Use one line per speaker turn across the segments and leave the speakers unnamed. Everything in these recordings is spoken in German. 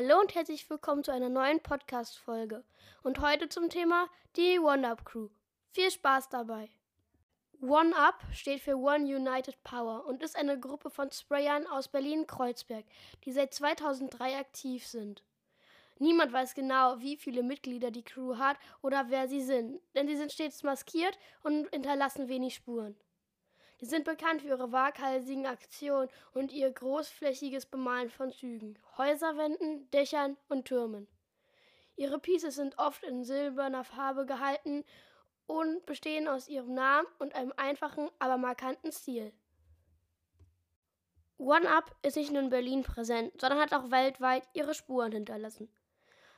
Hallo und herzlich willkommen zu einer neuen Podcast-Folge. Und heute zum Thema die One-Up Crew. Viel Spaß dabei! One-Up steht für One United Power und ist eine Gruppe von Sprayern aus Berlin-Kreuzberg, die seit 2003 aktiv sind. Niemand weiß genau, wie viele Mitglieder die Crew hat oder wer sie sind, denn sie sind stets maskiert und hinterlassen wenig Spuren. Sie sind bekannt für ihre waghalsigen Aktionen und ihr großflächiges Bemalen von Zügen, Häuserwänden, Dächern und Türmen. Ihre Pieces sind oft in silberner Farbe gehalten und bestehen aus ihrem Namen und einem einfachen, aber markanten Stil. One Up ist nicht nur in Berlin präsent, sondern hat auch weltweit ihre Spuren hinterlassen.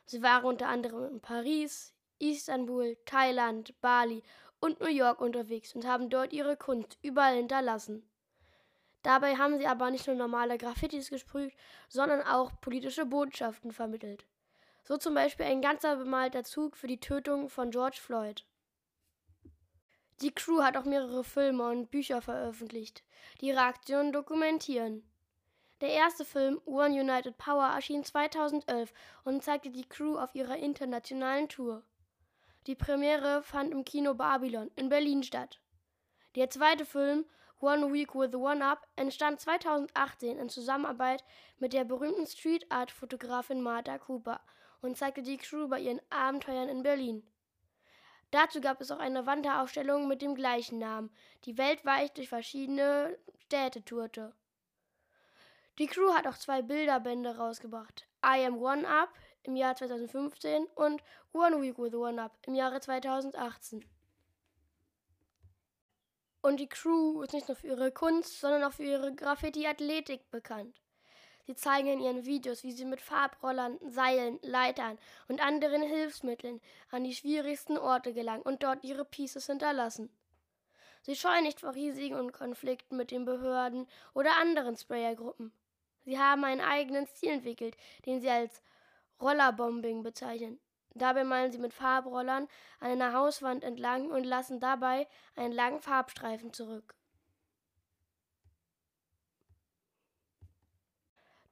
Sie waren unter anderem in Paris, Istanbul, Thailand, Bali und New York unterwegs und haben dort ihre Kunst überall hinterlassen. Dabei haben sie aber nicht nur normale Graffitis gesprüht, sondern auch politische Botschaften vermittelt. So zum Beispiel ein ganzer bemalter Zug für die Tötung von George Floyd. Die Crew hat auch mehrere Filme und Bücher veröffentlicht, die ihre Aktionen dokumentieren. Der erste Film One United Power erschien 2011 und zeigte die Crew auf ihrer internationalen Tour. Die Premiere fand im Kino Babylon in Berlin statt. Der zweite Film, One Week with One Up, entstand 2018 in Zusammenarbeit mit der berühmten Street Art Fotografin Martha Cooper und zeigte die Crew bei ihren Abenteuern in Berlin. Dazu gab es auch eine Wanderausstellung mit dem gleichen Namen, die weltweit durch verschiedene Städte tourte. Die Crew hat auch zwei Bilderbände rausgebracht. I Am One Up im Jahr 2015 und One Week with One Up im Jahre 2018. Und die Crew ist nicht nur für ihre Kunst, sondern auch für ihre Graffiti-Athletik bekannt. Sie zeigen in ihren Videos, wie sie mit Farbrollern, Seilen, Leitern und anderen Hilfsmitteln an die schwierigsten Orte gelangen und dort ihre Pieces hinterlassen. Sie scheuen nicht vor Risiken und Konflikten mit den Behörden oder anderen Sprayergruppen. Sie haben einen eigenen Stil entwickelt, den sie als Rollerbombing bezeichnen. Dabei malen sie mit Farbrollern an einer Hauswand entlang und lassen dabei einen langen Farbstreifen zurück.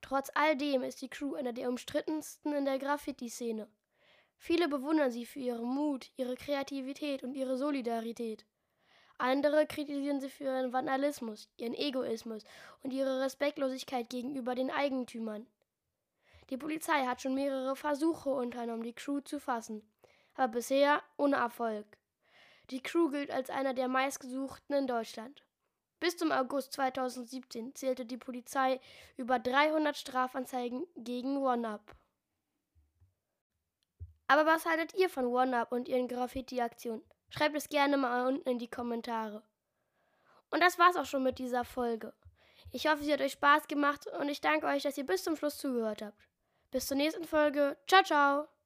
Trotz all dem ist die Crew einer der umstrittensten in der Graffiti-Szene. Viele bewundern sie für ihren Mut, ihre Kreativität und ihre Solidarität. Andere kritisieren sie für ihren Vandalismus, ihren Egoismus und ihre Respektlosigkeit gegenüber den Eigentümern. Die Polizei hat schon mehrere Versuche unternommen, die Crew zu fassen, aber bisher ohne Erfolg. Die Crew gilt als einer der meistgesuchten in Deutschland. Bis zum August 2017 zählte die Polizei über 300 Strafanzeigen gegen OneUp. Aber was haltet ihr von OneUp und ihren Graffiti-Aktionen? Schreibt es gerne mal unten in die Kommentare. Und das war's auch schon mit dieser Folge. Ich hoffe, sie hat euch Spaß gemacht und ich danke euch, dass ihr bis zum Schluss zugehört habt. Bis zur nächsten Folge. Ciao, ciao.